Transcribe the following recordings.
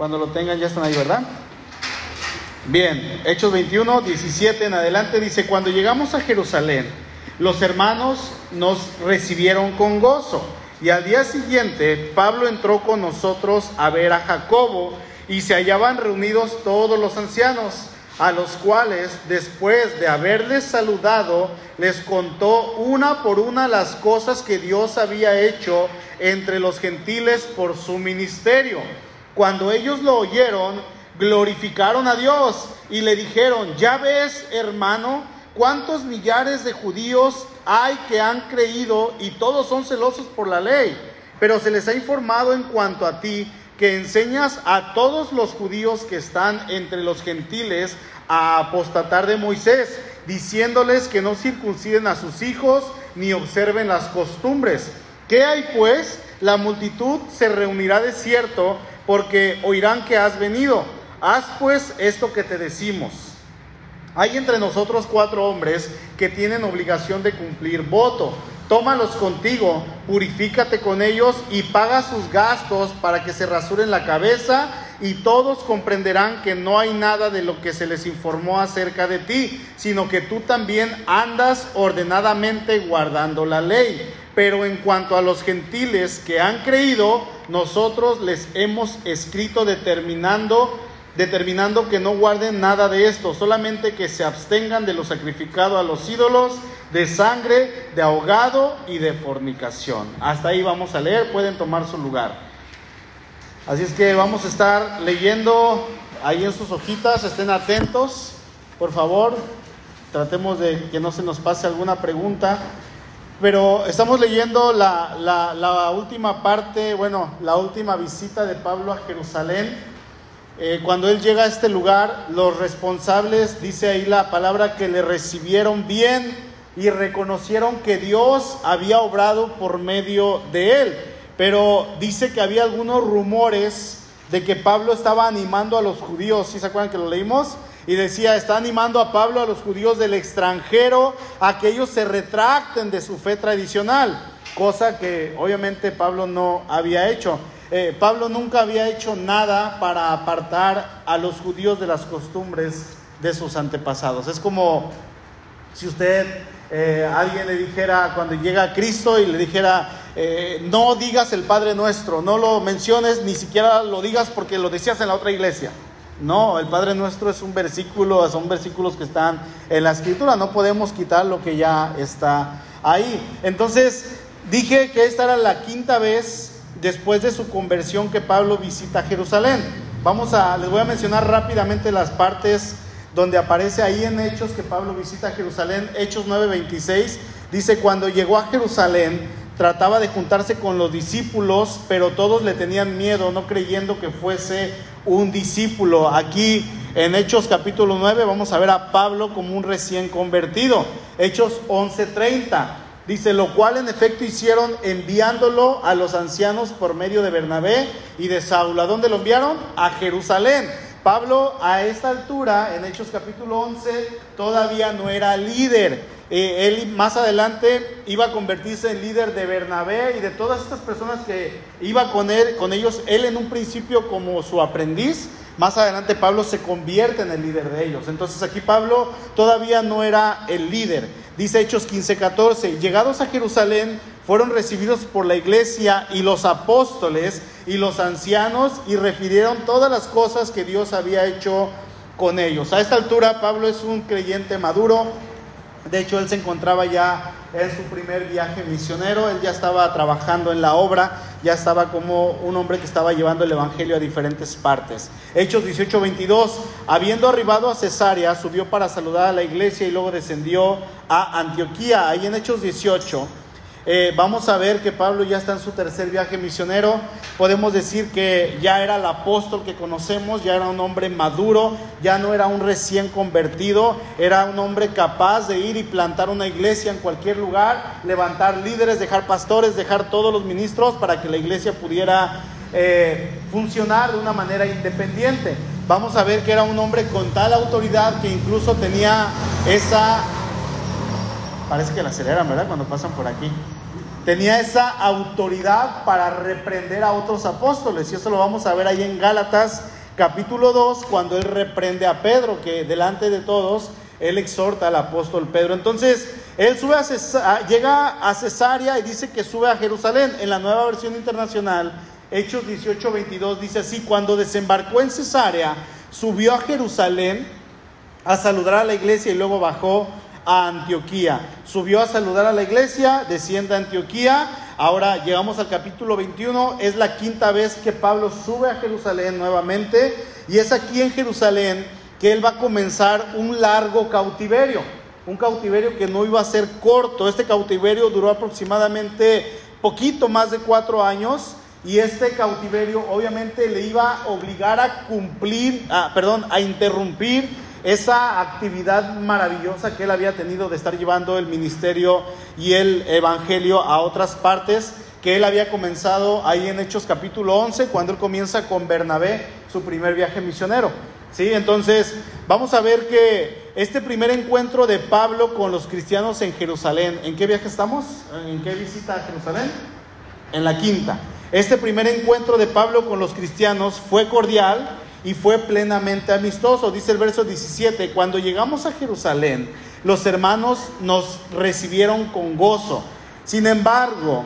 Cuando lo tengan ya están ahí, ¿verdad? Bien, Hechos 21, 17 en adelante dice, cuando llegamos a Jerusalén, los hermanos nos recibieron con gozo. Y al día siguiente, Pablo entró con nosotros a ver a Jacobo y se hallaban reunidos todos los ancianos, a los cuales, después de haberles saludado, les contó una por una las cosas que Dios había hecho entre los gentiles por su ministerio. Cuando ellos lo oyeron, glorificaron a Dios y le dijeron, ya ves, hermano, cuántos millares de judíos hay que han creído y todos son celosos por la ley, pero se les ha informado en cuanto a ti que enseñas a todos los judíos que están entre los gentiles a apostatar de Moisés, diciéndoles que no circunciden a sus hijos ni observen las costumbres. ¿Qué hay pues? La multitud se reunirá de cierto porque oirán que has venido. Haz pues esto que te decimos. Hay entre nosotros cuatro hombres que tienen obligación de cumplir voto. Tómalos contigo, purifícate con ellos y paga sus gastos para que se rasuren la cabeza y todos comprenderán que no hay nada de lo que se les informó acerca de ti, sino que tú también andas ordenadamente guardando la ley. Pero en cuanto a los gentiles que han creído, nosotros les hemos escrito determinando determinando que no guarden nada de esto, solamente que se abstengan de lo sacrificado a los ídolos, de sangre, de ahogado y de fornicación. Hasta ahí vamos a leer, pueden tomar su lugar. Así es que vamos a estar leyendo ahí en sus hojitas, estén atentos, por favor, tratemos de que no se nos pase alguna pregunta. Pero estamos leyendo la, la, última parte, bueno, la última visita de Pablo a Jerusalén eh, cuando él llega a este lugar, los responsables, dice ahí la palabra, que le recibieron bien y reconocieron que Dios había obrado por medio de él. Pero dice que había algunos rumores de que Pablo estaba animando a los judíos, ¿sí se acuerdan que lo leímos? Y decía, está animando a Pablo a los judíos del extranjero a que ellos se retracten de su fe tradicional, cosa que obviamente Pablo no había hecho. Eh, Pablo nunca había hecho nada para apartar a los judíos de las costumbres de sus antepasados. Es como si usted, eh, alguien le dijera cuando llega a Cristo y le dijera, eh, no digas el Padre Nuestro, no lo menciones, ni siquiera lo digas porque lo decías en la otra iglesia. No, el Padre Nuestro es un versículo, son versículos que están en la escritura, no podemos quitar lo que ya está ahí. Entonces, dije que esta era la quinta vez después de su conversión que Pablo visita Jerusalén. Vamos a, les voy a mencionar rápidamente las partes donde aparece ahí en Hechos que Pablo visita Jerusalén, Hechos 9:26, dice, cuando llegó a Jerusalén, trataba de juntarse con los discípulos, pero todos le tenían miedo, no creyendo que fuese un discípulo. Aquí en Hechos capítulo 9 vamos a ver a Pablo como un recién convertido. Hechos 11:30. Dice, lo cual en efecto hicieron enviándolo a los ancianos por medio de Bernabé y de Saúl. ¿A dónde lo enviaron? A Jerusalén. Pablo a esta altura, en Hechos capítulo 11, todavía no era líder. Eh, él más adelante iba a convertirse en líder de Bernabé y de todas estas personas que iba con él, con ellos, él en un principio como su aprendiz. Más adelante Pablo se convierte en el líder de ellos. Entonces aquí Pablo todavía no era el líder. Dice Hechos 15:14, llegados a Jerusalén fueron recibidos por la iglesia y los apóstoles y los ancianos y refirieron todas las cosas que Dios había hecho con ellos. A esta altura Pablo es un creyente maduro, de hecho, él se encontraba ya en su primer viaje misionero, él ya estaba trabajando en la obra, ya estaba como un hombre que estaba llevando el Evangelio a diferentes partes. Hechos 18:22, habiendo arribado a Cesarea, subió para saludar a la iglesia y luego descendió a Antioquía. Ahí en Hechos 18 eh, vamos a ver que Pablo ya está en su tercer viaje misionero. Podemos decir que ya era el apóstol que conocemos, ya era un hombre maduro, ya no era un recién convertido, era un hombre capaz de ir y plantar una iglesia en cualquier lugar, levantar líderes, dejar pastores, dejar todos los ministros para que la iglesia pudiera eh, funcionar de una manera independiente. Vamos a ver que era un hombre con tal autoridad que incluso tenía esa Parece que la aceleran, ¿verdad? Cuando pasan por aquí. Tenía esa autoridad para reprender a otros apóstoles. Y eso lo vamos a ver ahí en Gálatas capítulo 2, cuando él reprende a Pedro, que delante de todos él exhorta al apóstol Pedro. Entonces, él sube llega a Cesarea y dice que sube a Jerusalén. En la nueva versión internacional, Hechos 18, 22 dice así, cuando desembarcó en Cesarea, subió a Jerusalén a saludar a la iglesia y luego bajó a Antioquía. Subió a saludar a la iglesia, desciende a Antioquía. Ahora llegamos al capítulo 21, es la quinta vez que Pablo sube a Jerusalén nuevamente y es aquí en Jerusalén que él va a comenzar un largo cautiverio, un cautiverio que no iba a ser corto. Este cautiverio duró aproximadamente poquito más de cuatro años y este cautiverio obviamente le iba a obligar a cumplir, perdón, a interrumpir esa actividad maravillosa que él había tenido de estar llevando el ministerio y el evangelio a otras partes, que él había comenzado ahí en Hechos capítulo 11, cuando él comienza con Bernabé su primer viaje misionero. ¿Sí? Entonces, vamos a ver que este primer encuentro de Pablo con los cristianos en Jerusalén, ¿en qué viaje estamos? ¿En qué visita a Jerusalén? En la quinta. Este primer encuentro de Pablo con los cristianos fue cordial, y fue plenamente amistoso. Dice el verso 17, cuando llegamos a Jerusalén, los hermanos nos recibieron con gozo. Sin embargo,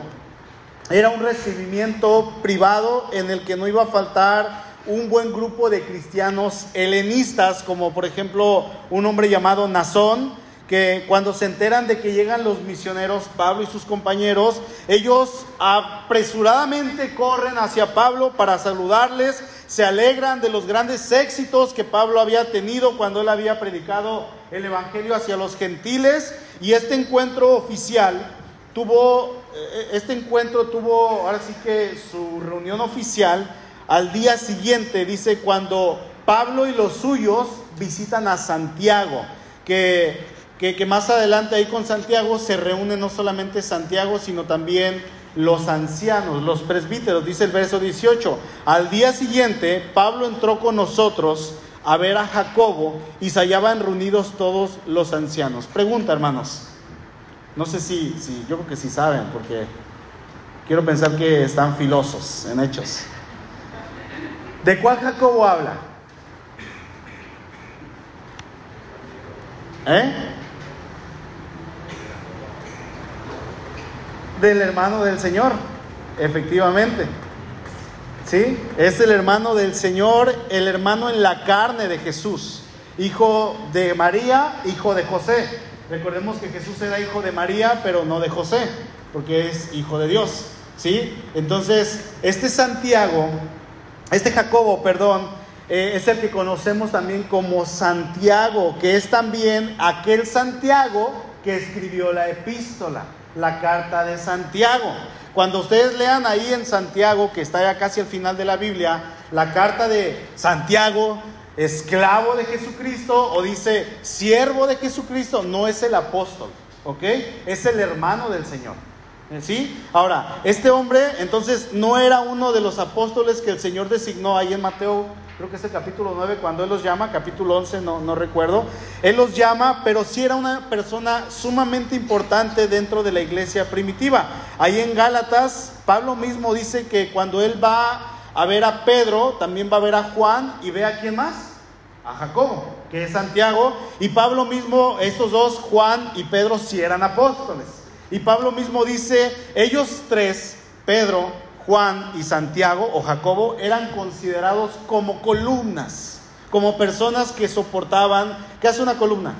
era un recibimiento privado en el que no iba a faltar un buen grupo de cristianos helenistas, como por ejemplo un hombre llamado Nazón, que cuando se enteran de que llegan los misioneros, Pablo y sus compañeros, ellos apresuradamente corren hacia Pablo para saludarles, se alegran de los grandes éxitos que Pablo había tenido cuando él había predicado el Evangelio hacia los gentiles, y este encuentro oficial tuvo, eh, este encuentro tuvo, ahora sí que su reunión oficial, al día siguiente, dice, cuando Pablo y los suyos visitan a Santiago, que que, más adelante ahí con Santiago se reúne no solamente Santiago, sino también los ancianos, los presbíteros, dice el verso 18. Al día siguiente, Pablo entró con nosotros a ver a Jacobo y se hallaban reunidos todos los ancianos. Pregunta, hermanos. No sé si, si, yo creo que sí saben, porque quiero pensar que están filosos en hechos. ¿De cuál Jacobo habla? ¿Eh? Del hermano del Señor, efectivamente. ¿Sí? Es el hermano del Señor, el hermano en la carne de Jesús, hijo de María, hijo de José. Recordemos que Jesús era hijo de María, pero no de José, porque es hijo de Dios. ¿Sí? Entonces, este Santiago, este Jacobo, perdón, eh, es el que conocemos también como Santiago, que es también aquel Santiago que escribió la epístola la carta de Santiago. Cuando ustedes lean ahí en Santiago, que está ya casi al final de la Biblia, la carta de Santiago, esclavo de Jesucristo, o dice siervo de Jesucristo, no es el apóstol, ¿ok? Es el hermano del Señor. ¿Sí? Ahora, este hombre entonces no era uno de los apóstoles que el Señor designó ahí en Mateo creo que es el capítulo 9, cuando Él los llama, capítulo 11, no, no recuerdo, Él los llama, pero sí era una persona sumamente importante dentro de la iglesia primitiva. Ahí en Gálatas, Pablo mismo dice que cuando Él va a ver a Pedro, también va a ver a Juan y ve a quién más, a Jacobo, que es Santiago, y Pablo mismo, estos dos, Juan y Pedro, sí eran apóstoles. Y Pablo mismo dice, ellos tres, Pedro, Juan y Santiago o Jacobo eran considerados como columnas, como personas que soportaban, ¿qué hace una columna?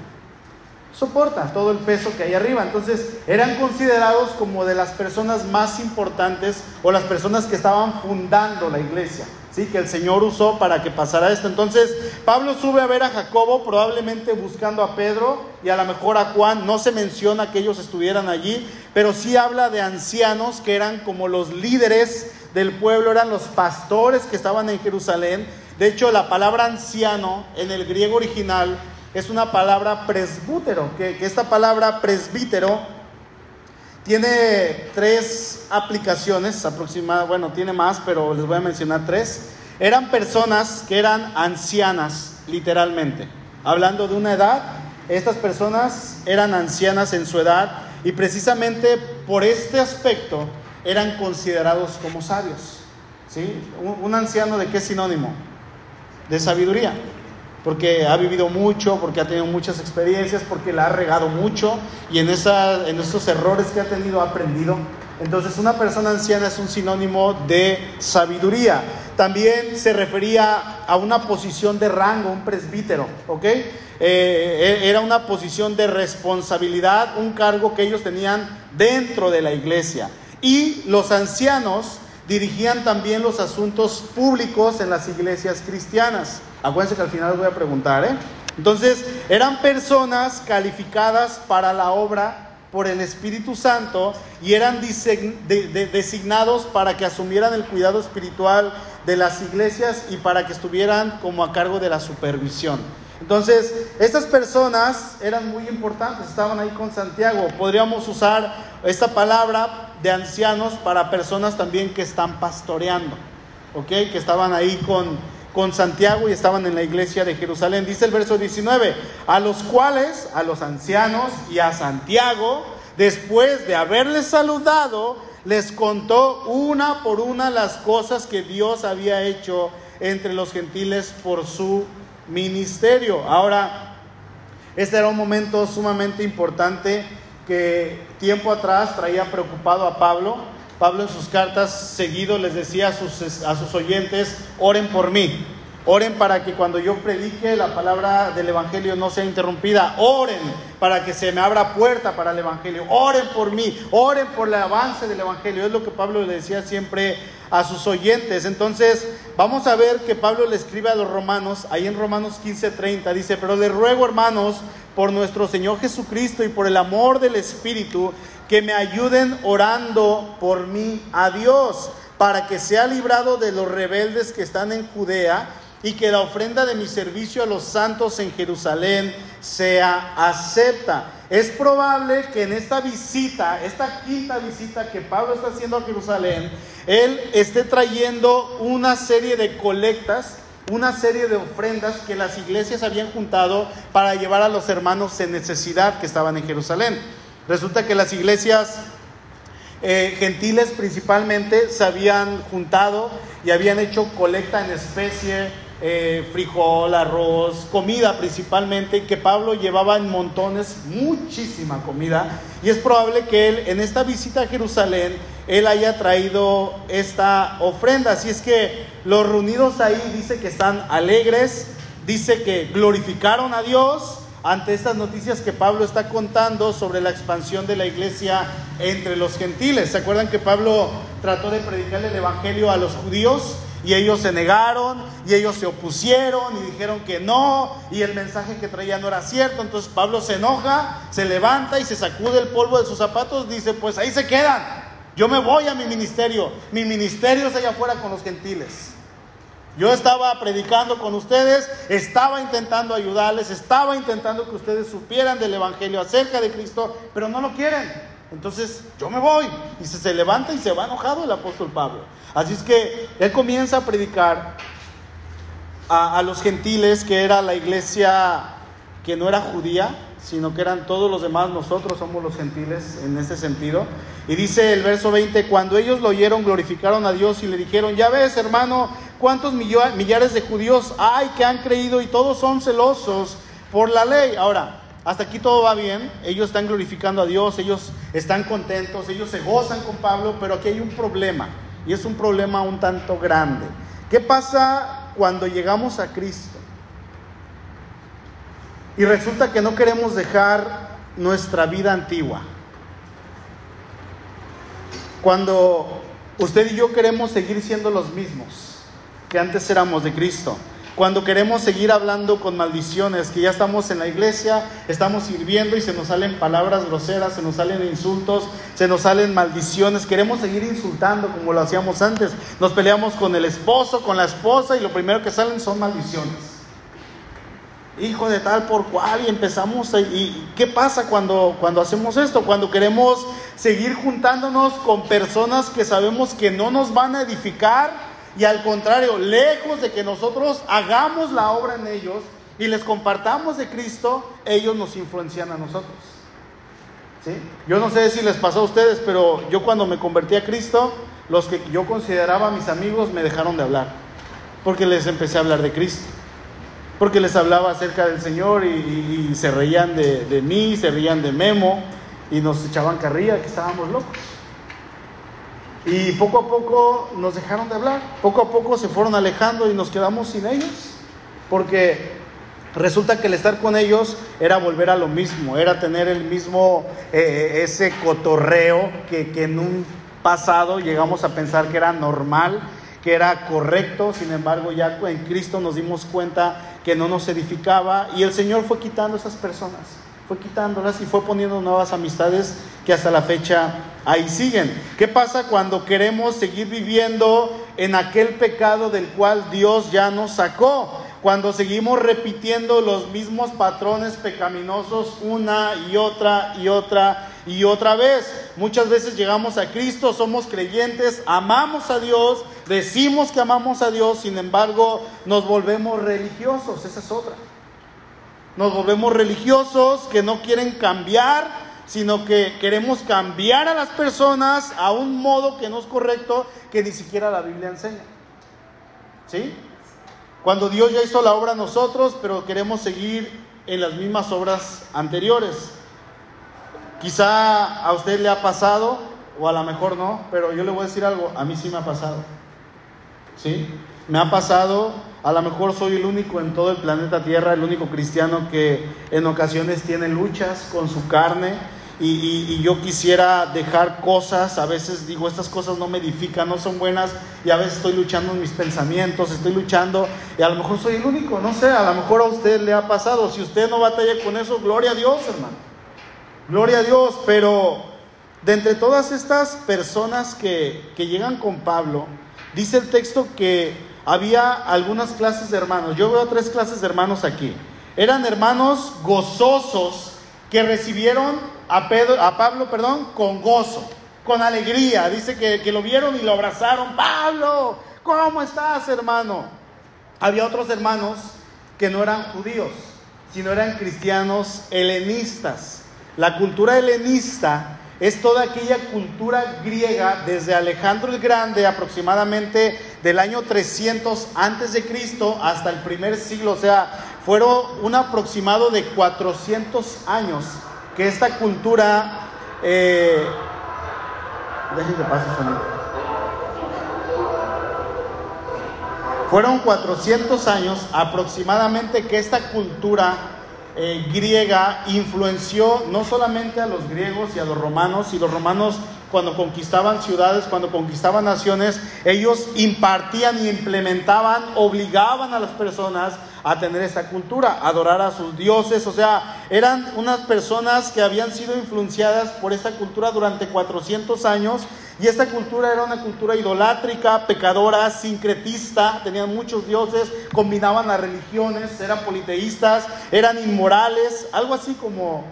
Soporta todo el peso que hay arriba. Entonces eran considerados como de las personas más importantes o las personas que estaban fundando la iglesia. ¿Sí? que el Señor usó para que pasara esto. Entonces, Pablo sube a ver a Jacobo, probablemente buscando a Pedro y a lo mejor a Juan. No se menciona que ellos estuvieran allí, pero sí habla de ancianos que eran como los líderes del pueblo, eran los pastores que estaban en Jerusalén. De hecho, la palabra anciano en el griego original es una palabra presbútero, que, que esta palabra presbítero tiene tres aplicaciones aproximadas, bueno, tiene más, pero les voy a mencionar tres. Eran personas que eran ancianas, literalmente. Hablando de una edad, estas personas eran ancianas en su edad Y precisamente por este aspecto eran considerados como sabios. ¿sí? Un, anciano de qué sinónimo? De sabiduría. Porque ha vivido mucho, porque ha tenido muchas experiencias, porque la ha regado mucho y en, esos errores que ha tenido ha aprendido. Entonces una persona anciana es un sinónimo de sabiduría. También se refería a una posición de rango, un presbítero, ¿ok? Eh, era una posición de responsabilidad, un cargo que ellos tenían dentro de la iglesia. Y los ancianos dirigían también los asuntos públicos en las iglesias cristianas. Acuérdense que al final les voy a preguntar, ¿eh? Entonces, eran personas calificadas para la obra por el Espíritu Santo y eran designados para que asumieran el cuidado espiritual de las iglesias y para que estuvieran como a cargo de la supervisión. Entonces, estas personas eran muy importantes, estaban ahí con Santiago. Podríamos usar esta palabra de ancianos para personas también que están pastoreando, ¿ok? Que estaban ahí con, con Santiago y estaban en la iglesia de Jerusalén. Dice el verso 19, a los cuales, a los ancianos y a Santiago, después de haberles saludado, les contó una por una las cosas que Dios había hecho entre los gentiles por su ministerio. Ahora, este era un momento sumamente importante que tiempo atrás traía preocupado a Pablo Pablo en sus cartas seguido les decía a sus, a sus oyentes, oren por mí. Oren para que cuando yo predique la palabra del Evangelio no sea interrumpida. Oren para que se me abra puerta para el Evangelio. Oren por mí. Oren por el avance del Evangelio. Es lo que Pablo le decía siempre a sus oyentes. Entonces, vamos a ver que Pablo le escribe a los romanos, ahí en Romanos 15:30, dice, pero les ruego hermanos, por nuestro Señor Jesucristo y por el amor del Espíritu, que me ayuden orando por mí a Dios, para que sea librado de los rebeldes que están en Judea y que la ofrenda de mi servicio a los santos en Jerusalén sea acepta. Es probable que en esta visita, esta quinta visita que Pablo está haciendo a Jerusalén, él esté trayendo una serie de colectas, una serie de ofrendas que las iglesias habían juntado para llevar a los hermanos en necesidad que estaban en Jerusalén. Resulta que las iglesias eh, gentiles principalmente se habían juntado y habían hecho colecta en especie, eh, frijol, arroz, comida principalmente, que Pablo llevaba en montones, muchísima comida, y es probable que él en esta visita a Jerusalén, él haya traído esta ofrenda. Así es que los reunidos ahí dice que están alegres, dice que glorificaron a Dios, ante estas noticias que Pablo está contando sobre la expansión de la iglesia entre los gentiles. ¿Se acuerdan que Pablo trató de predicar el Evangelio a los judíos? Y ellos se negaron y ellos se opusieron y dijeron que no y el mensaje que traía no era cierto. Entonces Pablo se enoja, se levanta y se sacude el polvo de sus zapatos. Dice, pues ahí se quedan. Yo me voy a mi ministerio. Mi ministerio es allá afuera con los gentiles. Yo estaba predicando con ustedes, estaba intentando ayudarles, estaba intentando que ustedes supieran del Evangelio acerca de Cristo, pero no lo quieren. Entonces yo me voy. Y se, se levanta y se va enojado el apóstol Pablo. Así es que él comienza a predicar a, a los gentiles, que era la iglesia que no era judía, sino que eran todos los demás, nosotros somos los gentiles en este sentido. Y dice el verso 20, cuando ellos lo oyeron, glorificaron a Dios y le dijeron, ya ves hermano, cuántos millares de judíos hay que han creído y todos son celosos por la ley. Ahora, hasta aquí todo va bien, ellos están glorificando a Dios, ellos están contentos, ellos se gozan con Pablo, pero aquí hay un problema, y es un problema un tanto grande. ¿Qué pasa cuando llegamos a Cristo? Y resulta que no queremos dejar nuestra vida antigua. Cuando usted y yo queremos seguir siendo los mismos que antes éramos de Cristo. Cuando queremos seguir hablando con maldiciones, que ya estamos en la iglesia, estamos sirviendo y se nos salen palabras groseras, se nos salen insultos, se nos salen maldiciones, queremos seguir insultando como lo hacíamos antes. Nos peleamos con el esposo, con la esposa y lo primero que salen son maldiciones. Hijo de tal por cual y empezamos a, y qué pasa cuando cuando hacemos esto, cuando queremos seguir juntándonos con personas que sabemos que no nos van a edificar, y al contrario, lejos de que nosotros hagamos la obra en ellos y les compartamos de Cristo, ellos nos influencian a nosotros. ¿Sí? Yo no sé si les pasó a ustedes, pero yo cuando me convertí a Cristo, los que yo consideraba mis amigos me dejaron de hablar, porque les empecé a hablar de Cristo, porque les hablaba acerca del Señor y, se reían de, de, mí, se reían de Memo y nos echaban carrilla que estábamos locos. Y poco a poco nos dejaron de hablar, poco a poco se fueron alejando y nos quedamos sin ellos, porque Resulta que el estar con ellos era volver a lo mismo, era tener el mismo, eh, ese cotorreo que, que en un pasado llegamos a pensar que era normal, que era correcto, sin embargo ya en Cristo nos dimos cuenta que no nos edificaba y el Señor fue quitando esas personas, fue quitándolas y fue poniendo nuevas amistades que hasta la fecha ahí siguen. ¿Qué pasa cuando queremos seguir viviendo en aquel pecado del cual Dios ya nos sacó? cuando seguimos repitiendo los mismos patrones pecaminosos una y otra y otra y otra vez. Muchas veces llegamos a Cristo, somos creyentes, amamos a Dios, decimos que amamos a Dios, sin embargo nos volvemos religiosos, esa es otra. Nos volvemos religiosos que no quieren cambiar, sino que queremos cambiar a las personas a un modo que no es correcto, que ni siquiera la Biblia enseña. ¿Sí? Cuando Dios ya hizo la obra nosotros, pero queremos seguir en las mismas obras anteriores. Quizá a usted le ha pasado, o a lo mejor no, pero yo le voy a decir algo, a mí sí me ha pasado. ¿Sí? Me ha pasado, a lo mejor soy el único en todo el planeta Tierra, el único cristiano que en ocasiones tiene luchas con su carne, y, yo quisiera dejar cosas, a veces digo, estas cosas no me edifican, no son buenas, y a veces estoy luchando en mis pensamientos, estoy luchando, y a lo mejor soy el único, no sé, a lo mejor a usted le ha pasado, si usted no batalla con eso, gloria a Dios, hermano, gloria a Dios, pero de entre todas estas personas que, que llegan con Pablo, dice el texto que había algunas clases de hermanos, yo veo tres clases de hermanos aquí, eran hermanos gozosos, que recibieron a, Pedro, a Pablo perdón, con gozo, con alegría. Dice que, que lo vieron y lo abrazaron. Pablo, ¿cómo estás, hermano? Había otros hermanos que no eran judíos, sino eran cristianos helenistas. La cultura helenista es toda aquella cultura griega desde Alejandro el Grande aproximadamente del año 300 antes de Cristo hasta el primer siglo, o sea, fueron un aproximado de 400 años que esta cultura eh, que pase Fueron 400 años aproximadamente que esta cultura eh, griega influenció no solamente a los griegos y a los romanos, y los romanos cuando conquistaban ciudades, cuando conquistaban naciones, ellos impartían y implementaban, obligaban a las personas a tener esta cultura, adorar a sus dioses, o sea, eran unas personas que habían sido influenciadas por esta cultura durante 400 años y esta cultura era una cultura idolátrica, pecadora, sincretista, tenían muchos dioses, combinaban las religiones, eran politeístas, eran inmorales, algo así como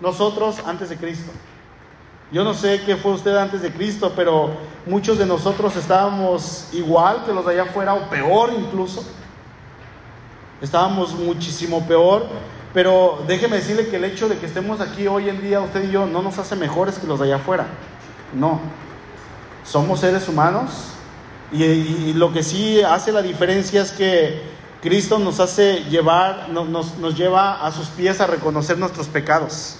nosotros antes de Cristo. Yo no sé qué fue usted antes de Cristo, pero muchos de nosotros estábamos igual que los de allá afuera o peor incluso. Estábamos muchísimo peor, pero déjeme decirle que el hecho de que estemos aquí hoy en día, usted y yo, no nos hace mejores que los de allá afuera. No, somos seres humanos y, lo que sí hace la diferencia es que Cristo nos hace llevar, nos, nos lleva a sus pies a reconocer nuestros pecados.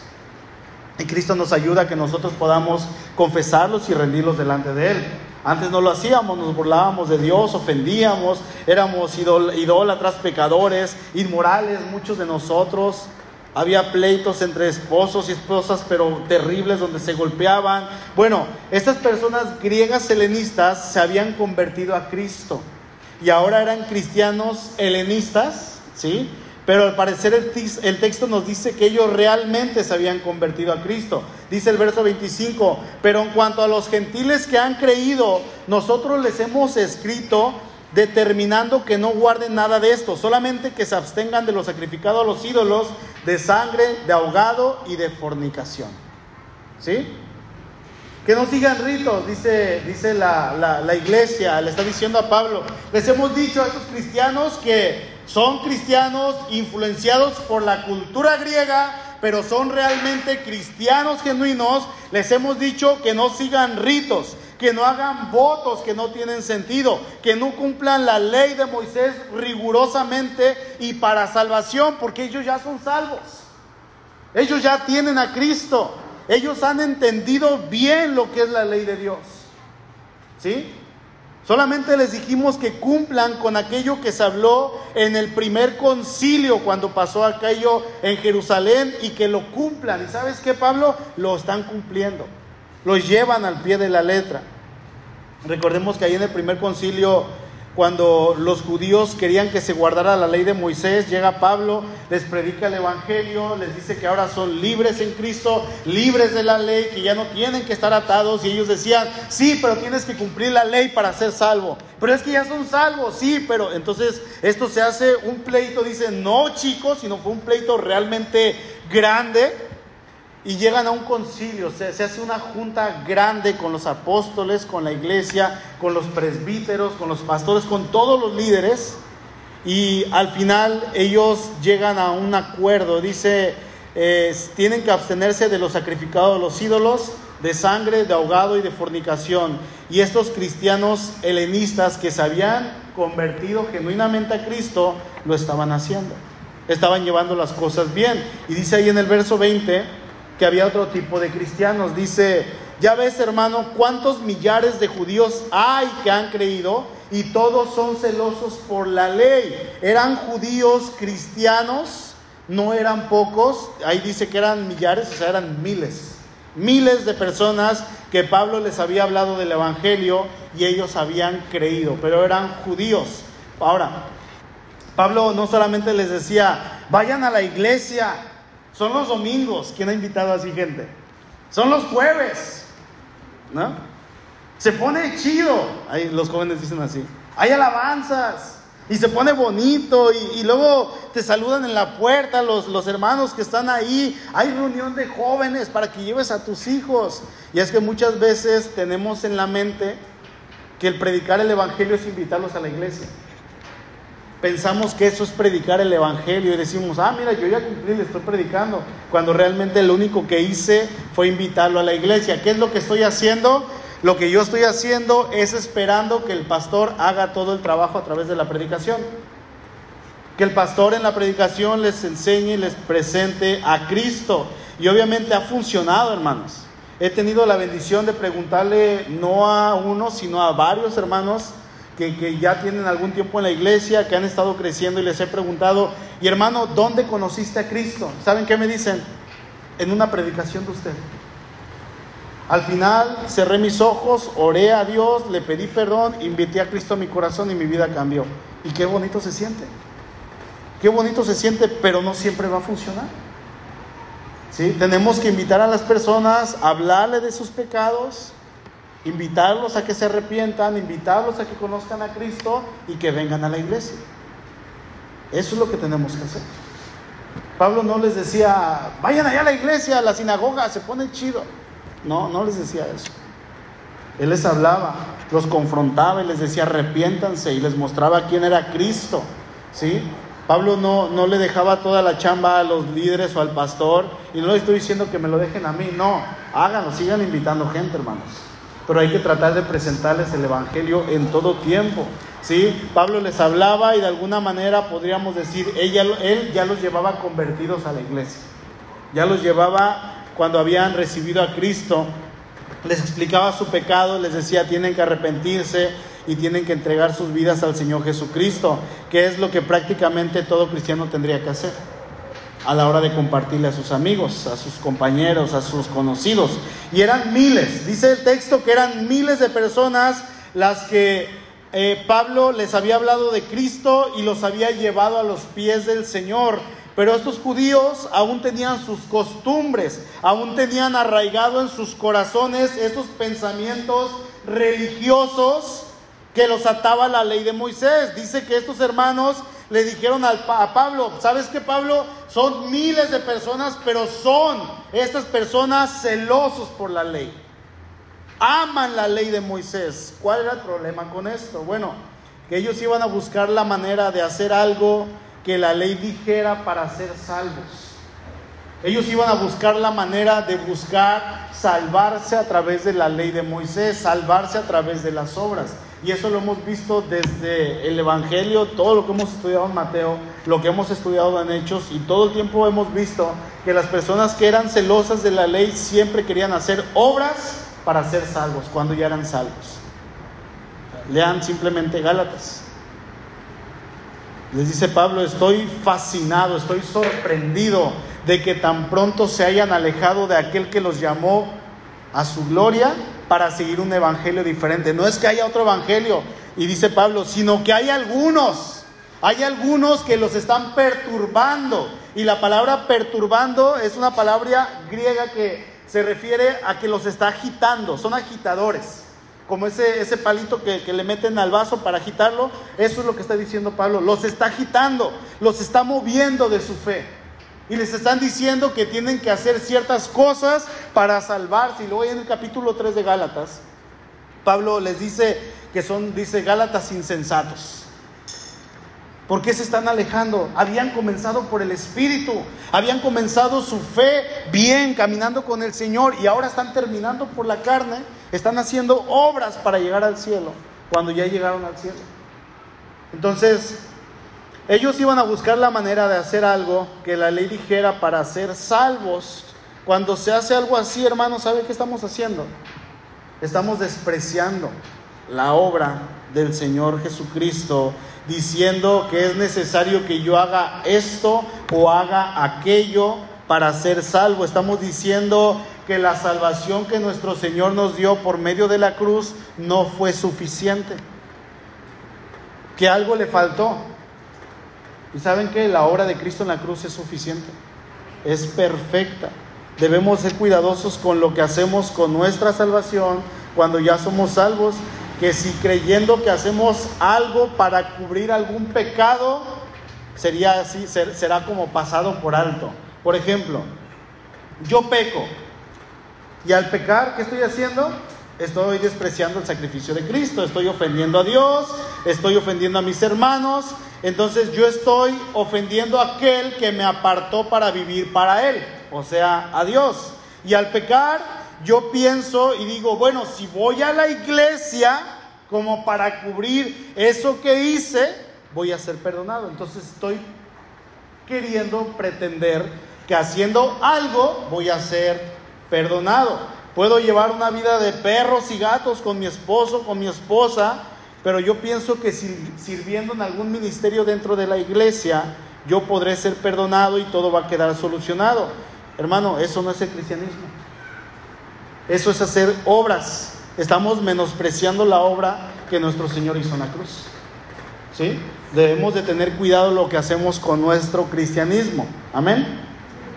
Y Cristo nos ayuda a que nosotros podamos confesarlos y rendirlos delante de Él. Antes no lo hacíamos, nos burlábamos de Dios, ofendíamos, éramos idólatras, pecadores, inmorales, muchos de nosotros. Había pleitos entre esposos y esposas, pero terribles, donde se golpeaban. Bueno, estas personas griegas helenistas se habían convertido a Cristo y ahora eran cristianos helenistas, ¿sí? Pero al parecer el, texto nos dice que ellos realmente se habían convertido a Cristo. Dice el verso 25, pero en cuanto a los gentiles que han creído, nosotros les hemos escrito determinando que no guarden nada de esto, solamente que se abstengan de lo sacrificado a los ídolos, de sangre, de ahogado y de fornicación. ¿Sí? Que no sigan ritos, dice, dice la, la, iglesia, le está diciendo a Pablo. Les hemos dicho a estos cristianos que son cristianos influenciados por la cultura griega, pero son realmente cristianos genuinos, les hemos dicho que no sigan ritos, que no hagan votos que no tienen sentido, que no cumplan la ley de Moisés rigurosamente y para salvación, porque ellos ya son salvos. Ellos ya tienen a Cristo. Ellos han entendido bien lo que es la ley de Dios. ¿Sí? Solamente les dijimos que cumplan con aquello que se habló en el primer concilio cuando pasó aquello en Jerusalén y que lo cumplan. ¿Y sabes qué, Pablo? Lo están cumpliendo. Lo llevan al pie de la letra. Recordemos que ahí en el primer concilio cuando los judíos querían que se guardara la ley de Moisés, llega Pablo, les predica el Evangelio, les dice que ahora son libres en Cristo, libres de la ley, que ya no tienen que estar atados. Y ellos decían, sí, pero tienes que cumplir la ley para ser salvo. Pero es que ya son salvos, sí, pero entonces esto se hace un pleito, dice, no chicos, sino fue un pleito realmente grande y llegan a un concilio, se, hace una junta grande con los apóstoles, con la iglesia, con los presbíteros, con los pastores, con todos los líderes, y al final ellos llegan a un acuerdo, dice, tienen que abstenerse de los sacrificados los ídolos, de sangre, de ahogado y de fornicación. Y estos cristianos helenistas que se habían convertido genuinamente a Cristo, lo estaban haciendo, estaban llevando las cosas bien. Y dice ahí en el verso 20, que había otro tipo de cristianos. Dice, ya ves hermano, cuántos millares de judíos hay que han creído y todos son celosos por la ley. Eran judíos cristianos, no eran pocos, ahí dice que eran millares, o sea, eran miles. Miles de personas que Pablo les había hablado del Evangelio y ellos habían creído, pero eran judíos. Ahora, Pablo no solamente les decía, vayan a la iglesia, son los domingos. ¿Quién ha invitado así gente? Son los jueves. ¿No? Se pone chido. Ahí los jóvenes dicen así. Hay alabanzas. Y se pone bonito. Y, luego te saludan en la puerta los, los hermanos que están ahí. Hay reunión de jóvenes para que lleves a tus hijos. Y es que muchas veces tenemos en la mente que el predicar el Evangelio es invitarlos a la iglesia pensamos que eso es predicar el Evangelio y decimos, ah, mira, yo ya cumplí, le estoy predicando, cuando realmente lo único que hice fue invitarlo a la iglesia. ¿Qué es lo que estoy haciendo? Lo que yo estoy haciendo es esperando que el pastor haga todo el trabajo a través de la predicación. Que el pastor en la predicación les enseñe y les presente a Cristo. Y obviamente ha funcionado, hermanos. He tenido la bendición de preguntarle no a uno, sino a varios hermanos que, ya tienen algún tiempo en la iglesia, que han estado creciendo y les he preguntado, y hermano, ¿dónde conociste a Cristo? ¿Saben qué me dicen? En una predicación de usted. Al final cerré mis ojos, oré a Dios, le pedí perdón, invité a Cristo a mi corazón y mi vida cambió. Y qué bonito se siente. Qué bonito se siente, pero no siempre va a funcionar. ¿Sí? Tenemos que invitar a las personas a hablarle de sus pecados, invitarlos a que se arrepientan, invitarlos a que conozcan a Cristo y que vengan a la iglesia. Eso es lo que tenemos que hacer. Pablo no les decía, vayan allá a la iglesia, a la sinagoga, se pone chido. No, no les decía eso. Él les hablaba, los confrontaba y les decía, arrepiéntanse y les mostraba quién era Cristo. ¿Sí? Pablo no, no le dejaba toda la chamba a los líderes o al pastor y no le estoy diciendo que me lo dejen a mí, no, háganlo, sigan invitando gente, hermanos pero hay que tratar de presentarles el Evangelio en todo tiempo. ¿sí? Pablo les hablaba y de alguna manera podríamos decir, él ya los llevaba convertidos a la iglesia, ya los llevaba cuando habían recibido a Cristo, les explicaba su pecado, les decía, tienen que arrepentirse y tienen que entregar sus vidas al Señor Jesucristo, que es lo que prácticamente todo cristiano tendría que hacer a la hora de compartirle a sus amigos, a sus compañeros, a sus conocidos. Y eran miles, dice el texto que eran miles de personas las que eh, Pablo les había hablado de Cristo y los había llevado a los pies del Señor. Pero estos judíos aún tenían sus costumbres, aún tenían arraigado en sus corazones esos pensamientos religiosos que los ataba la ley de Moisés. Dice que estos hermanos le dijeron a Pablo, ¿sabes qué Pablo? Son miles de personas, pero son estas personas celosos por la ley. Aman la ley de Moisés. ¿Cuál era el problema con esto? Bueno, que ellos iban a buscar la manera de hacer algo que la ley dijera para ser salvos. Ellos iban a buscar la manera de buscar salvarse a través de la ley de Moisés, salvarse a través de las obras. Y eso lo hemos visto desde el Evangelio, todo lo que hemos estudiado en Mateo, lo que hemos estudiado en Hechos, y todo el tiempo hemos visto que las personas que eran celosas de la ley siempre querían hacer obras para ser salvos, cuando ya eran salvos. Lean simplemente Gálatas. Les dice Pablo, estoy fascinado, estoy sorprendido de que tan pronto se hayan alejado de aquel que los llamó a su gloria para seguir un evangelio diferente. No es que haya otro evangelio, y dice Pablo, sino que hay algunos, hay algunos que los están perturbando. Y la palabra perturbando es una palabra griega que se refiere a que los está agitando, son agitadores. Como ese, ese palito que, que le meten al vaso para agitarlo, eso es lo que está diciendo Pablo. Los está agitando, los está moviendo de su fe. Y les están diciendo que tienen que hacer ciertas cosas para salvarse. Y luego en el capítulo 3 de Gálatas, Pablo les dice que son, dice, Gálatas insensatos. ¿Por qué se están alejando? Habían comenzado por el Espíritu, habían comenzado su fe bien, caminando con el Señor, y ahora están terminando por la carne, están haciendo obras para llegar al cielo, cuando ya llegaron al cielo. Entonces, ellos iban a buscar la manera de hacer algo que la ley dijera para ser salvos. Cuando se hace algo así, hermano, ¿sabe qué estamos haciendo? Estamos despreciando la obra del Señor Jesucristo, diciendo que es necesario que yo haga esto o haga aquello para ser salvo. Estamos diciendo que la salvación que nuestro Señor nos dio por medio de la cruz no fue suficiente, que algo le faltó. Y saben que la obra de Cristo en la cruz es suficiente, es perfecta. Debemos ser cuidadosos con lo que hacemos con nuestra salvación cuando ya somos salvos, que si creyendo que hacemos algo para cubrir algún pecado, sería así, será como pasado por alto. Por ejemplo, yo peco y al pecar, ¿qué estoy haciendo? Estoy despreciando el sacrificio de Cristo, estoy ofendiendo a Dios, estoy ofendiendo a mis hermanos, entonces yo estoy ofendiendo a aquel que me apartó para vivir para Él, o sea, a Dios. Y al pecar, yo pienso y digo, bueno, si voy a la iglesia como para cubrir eso que hice, voy a ser perdonado. Entonces estoy queriendo pretender que haciendo algo voy a ser perdonado. Puedo llevar una vida de perros y gatos con mi esposo, con mi esposa, pero yo pienso que sirviendo en algún ministerio dentro de la iglesia, yo podré ser perdonado y todo va a quedar solucionado. Hermano, eso no es el cristianismo. Eso es hacer obras. Estamos menospreciando la obra que nuestro Señor hizo en la cruz. ¿Sí? Debemos de tener cuidado lo que hacemos con nuestro cristianismo. Amén.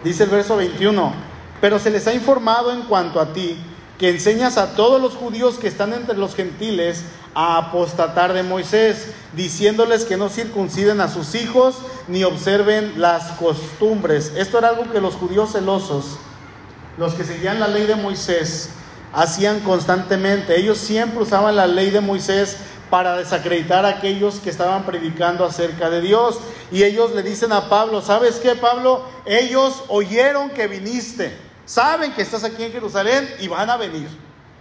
Dice el verso 21, pero se les ha informado en cuanto a ti que enseñas a todos los judíos que están entre los gentiles a apostatar de Moisés, diciéndoles que no circunciden a sus hijos ni observen las costumbres. Esto era algo que los judíos celosos, los que seguían la ley de Moisés, hacían constantemente. Ellos siempre usaban la ley de Moisés para desacreditar a aquellos que estaban predicando acerca de Dios. Y ellos le dicen a Pablo, ¿sabes qué, Pablo? Ellos oyeron que viniste, saben que estás aquí en Jerusalén y van a venir.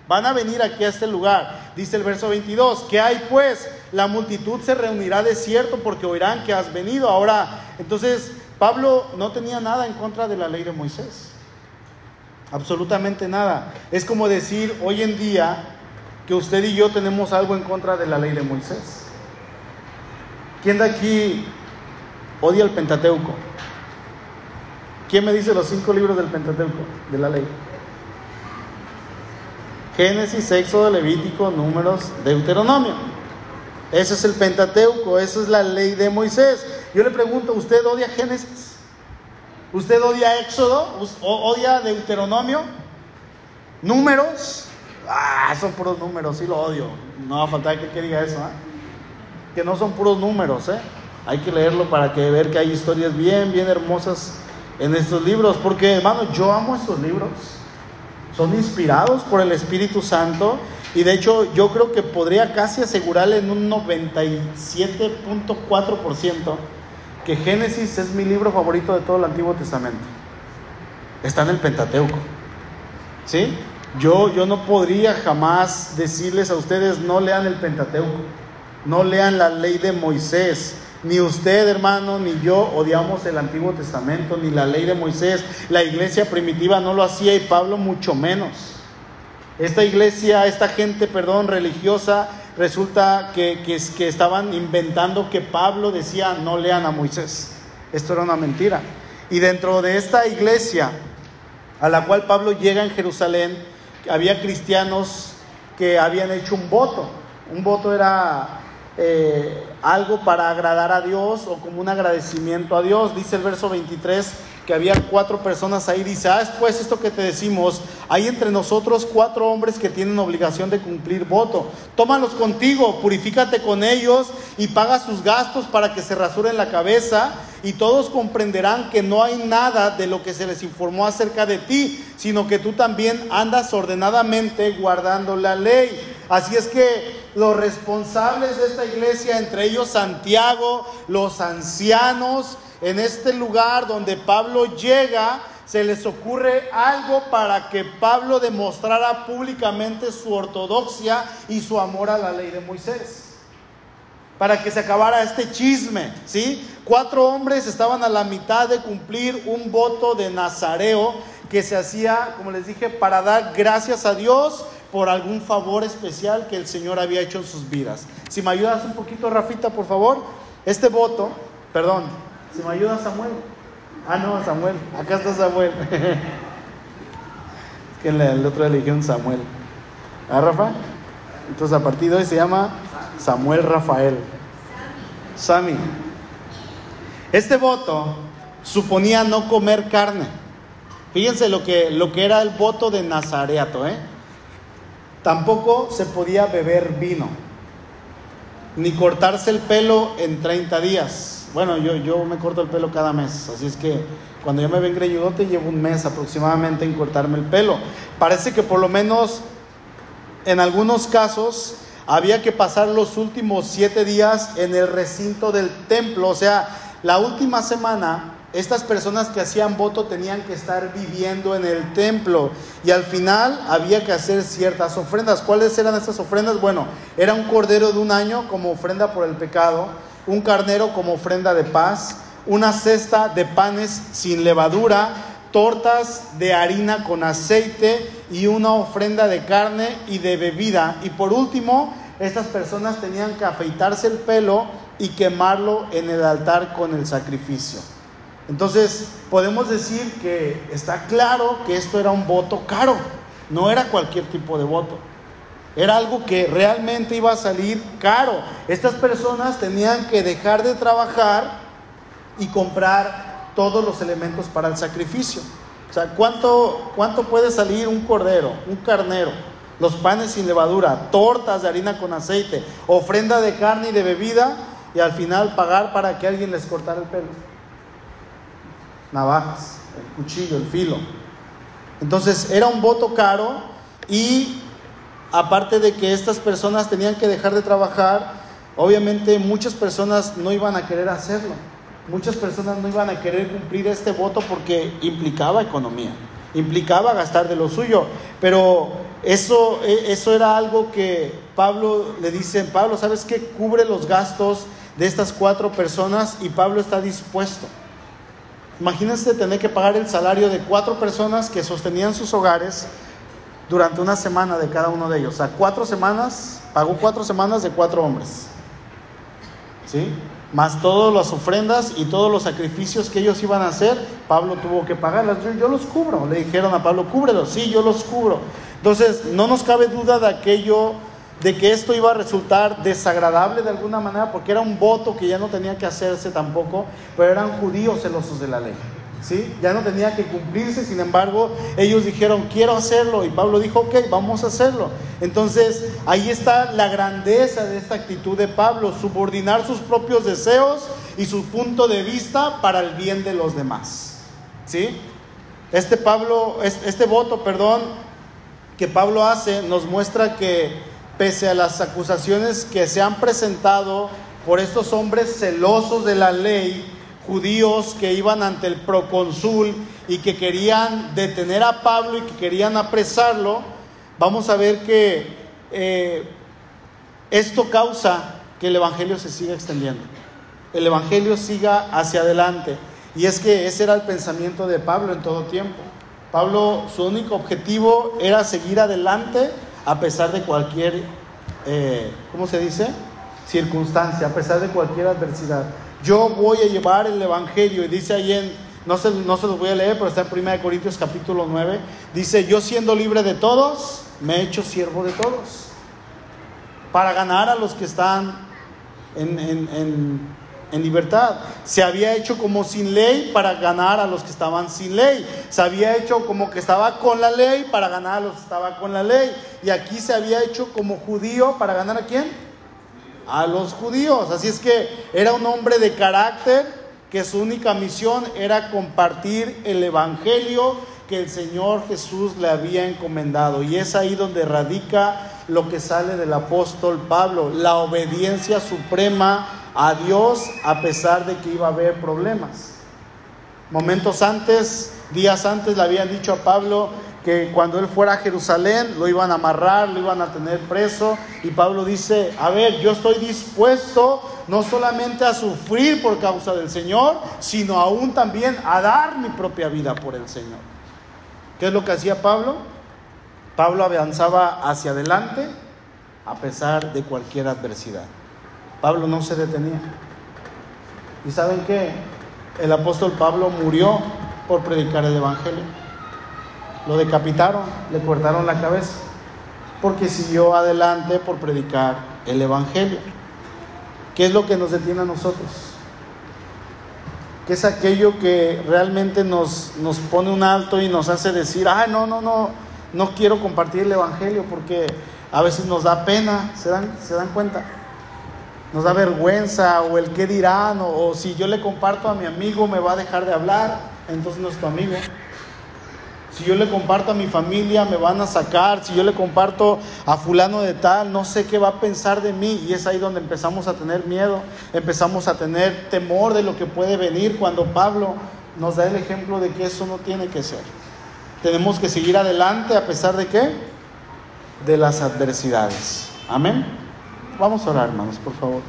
Van a venir aquí a este lugar. Dice el verso 22, ¿qué hay pues? La multitud se reunirá de cierto porque oirán que has venido. Ahora, entonces Pablo no tenía nada en contra de la ley de Moisés. Absolutamente nada. Es como decir hoy en día que usted y yo tenemos algo en contra de la ley de Moisés. ¿Quién de aquí odia el Pentateuco? ¿Quién me dice los cinco libros del Pentateuco, de la ley? Génesis, Éxodo, Levítico, Números, Deuteronomio. Ese es el Pentateuco, esa es la ley de Moisés. Yo le pregunto, ¿usted odia Génesis? ¿Usted odia Éxodo? ¿Odia Deuteronomio? ¿Números? Ah, son puros números, sí lo odio. No va a faltar que, diga eso, ¿eh? Que no son puros números, ¿eh? Hay que leerlo para que ver que hay historias bien, bien hermosas en estos libros. Porque, hermano, yo amo estos libros son inspirados por el Espíritu Santo y de hecho yo creo que podría casi asegurarle en un 97.4% que Génesis es mi libro favorito de todo el Antiguo Testamento. Está en el Pentateuco. ¿Sí? Yo, yo no podría jamás decirles a ustedes, no lean el Pentateuco, no lean la ley de Moisés. Ni usted, hermano, ni yo odiamos el Antiguo Testamento, ni la ley de Moisés. La iglesia primitiva no lo hacía y Pablo mucho menos. Esta iglesia, esta gente, perdón, religiosa, resulta que, que, que estaban inventando que Pablo decía, no lean a Moisés. Esto era una mentira. Y dentro de esta iglesia a la cual Pablo llega en Jerusalén, había cristianos que habían hecho un voto. Un voto era eh, algo para agradar a Dios o como un agradecimiento a Dios. Dice el verso 23 que había cuatro personas ahí. Dice, ah, pues esto que te decimos, hay entre nosotros cuatro hombres que tienen obligación de cumplir voto. Tómalos contigo, purifícate con ellos y paga sus gastos para que se rasuren la cabeza y todos comprenderán que no hay nada de lo que se les informó acerca de ti, sino que tú también andas ordenadamente guardando la ley. Así es que los responsables de esta iglesia, entre ellos Santiago, los ancianos, en este lugar donde Pablo llega, se les ocurre algo para que Pablo demostrara públicamente su ortodoxia y su amor a la ley de Moisés para que se acabara este chisme, ¿sí? Cuatro hombres estaban a la mitad de cumplir un voto de nazareo que se hacía, como les dije, para dar gracias a Dios por algún favor especial que el Señor había hecho en sus vidas. Si me ayudas un poquito, Rafita, por favor. Este voto, perdón, si me ayuda Samuel. Ah, no, Samuel, acá está Samuel. es que el otro Samuel. ¿Ah, Rafa? Entonces a partir de hoy se llama Samuel Rafael. Sami. Este voto suponía no comer carne. Fíjense lo que, lo que era el voto de Nazareato. ¿eh? Tampoco se podía beber vino, ni cortarse el pelo en 30 días. Bueno, yo, yo me corto el pelo cada mes, así es que cuando yo me ven greñudote llevo un mes aproximadamente en cortarme el pelo. Parece que por lo menos en algunos casos había que pasar los últimos siete días en el recinto del templo, o sea, la última semana estas personas que hacían voto tenían que estar viviendo en el templo y al final había que hacer ciertas ofrendas. ¿Cuáles eran estas ofrendas? Bueno, era un cordero de un año como ofrenda por el pecado, un carnero como ofrenda de paz, una cesta de panes sin levadura, tortas de harina con aceite y una ofrenda de carne y de bebida. Y por último, estas personas tenían que afeitarse el pelo y quemarlo en el altar con el sacrificio. Entonces, podemos decir que está claro que esto era un voto caro, no era cualquier tipo de voto. Era algo que realmente iba a salir caro. Estas personas tenían que dejar de trabajar y comprar todos los elementos para el sacrificio. O sea, ¿cuánto, cuánto puede salir un cordero, un carnero? Los panes sin levadura, tortas de harina con aceite, ofrenda de carne y de bebida y al final pagar para que alguien les cortara el pelo. Navajas, el cuchillo, el filo. Entonces era un voto caro y aparte de que estas personas tenían que dejar de trabajar, obviamente muchas personas no iban a querer hacerlo muchas personas no iban a querer cumplir este voto porque implicaba economía, implicaba gastar de lo suyo, pero eso, e, eso era algo que Pablo le dice, Pablo, ¿sabes qué? Cubre los gastos de estas cuatro personas y Pablo está dispuesto. Imagínense tener que pagar el salario de cuatro personas que sostenían sus hogares durante una semana de cada uno de ellos. O sea, cuatro semanas, pagó cuatro semanas de cuatro hombres. ¿Sí? más todas las ofrendas y todos los sacrificios que ellos iban a hacer, Pablo tuvo que pagarlas. Yo, los cubro, le dijeron a Pablo, cúbrelos, sí, yo los cubro. Entonces, no nos cabe duda de aquello, de que esto iba a resultar desagradable de alguna manera, porque era un voto que ya no tenía que hacerse tampoco, pero eran judíos celosos de la ley. ¿Sí? Ya no tenía que cumplirse, sin embargo, ellos dijeron, quiero hacerlo, y Pablo dijo, ok, vamos a hacerlo. Entonces, ahí está la grandeza de esta actitud de Pablo, subordinar sus propios deseos y su punto de vista para el bien de los demás. ¿Sí? Este Pablo, este voto, perdón, que Pablo hace nos muestra que pese a las acusaciones que se han presentado por estos hombres celosos de la ley, judíos que iban ante el procónsul y que querían detener a Pablo y que querían apresarlo, vamos a ver que eh, esto causa que el Evangelio se siga extendiendo, el Evangelio siga hacia adelante. Y es que ese era el pensamiento de Pablo en todo tiempo. Pablo, su único objetivo era seguir adelante a pesar de cualquier, eh, ¿cómo se dice? Circunstancia, a pesar de cualquier adversidad. Yo voy a llevar el Evangelio, y dice ahí en, no se, no se los voy a leer, pero está en 1 Corintios capítulo 9, dice, yo siendo libre de todos, me he hecho siervo de todos, para ganar a los que están en, en en libertad. Se había hecho como sin ley para ganar a los que estaban sin ley. Se había hecho como que estaba con la ley para ganar a los que estaban con la ley. Y aquí se había hecho como judío para ganar a quién? A los judíos. Así es que era un hombre de carácter que su única misión era compartir el Evangelio que el Señor Jesús le había encomendado. Y es ahí donde radica lo que sale del apóstol Pablo, la obediencia suprema a Dios a pesar de que iba a haber problemas. Momentos antes, días antes, le habían dicho a Pablo que cuando él fuera a Jerusalén lo iban a amarrar, lo iban a tener preso. Y Pablo dice, a ver, yo estoy dispuesto no solamente a sufrir por causa del Señor, sino aún también a dar mi propia vida por el Señor. ¿Qué es lo que hacía Pablo? Pablo avanzaba hacia adelante a pesar de cualquier adversidad. Pablo no se detenía. ¿Y saben qué? El apóstol Pablo murió por predicar el Evangelio. Lo decapitaron, le cortaron la cabeza, porque siguió adelante por predicar el Evangelio. ¿Qué es lo que nos detiene a nosotros? ¿Qué es aquello que realmente nos, nos pone un alto y nos hace decir, ay, no, no, no, no quiero compartir el Evangelio porque a veces nos da pena, ¿se dan, se dan cuenta? Nos da vergüenza o el qué dirán o, si yo le comparto a mi amigo me va a dejar de hablar, entonces no es tu amigo. Si yo le comparto a mi familia me van a sacar, si yo le comparto a fulano de tal, no sé qué va a pensar de mí y es ahí donde empezamos a tener miedo, empezamos a tener temor de lo que puede venir cuando Pablo nos da el ejemplo de que eso no tiene que ser. Tenemos que seguir adelante a pesar de qué? De las adversidades. Amén. Vamos a orar, hermanos, por favor.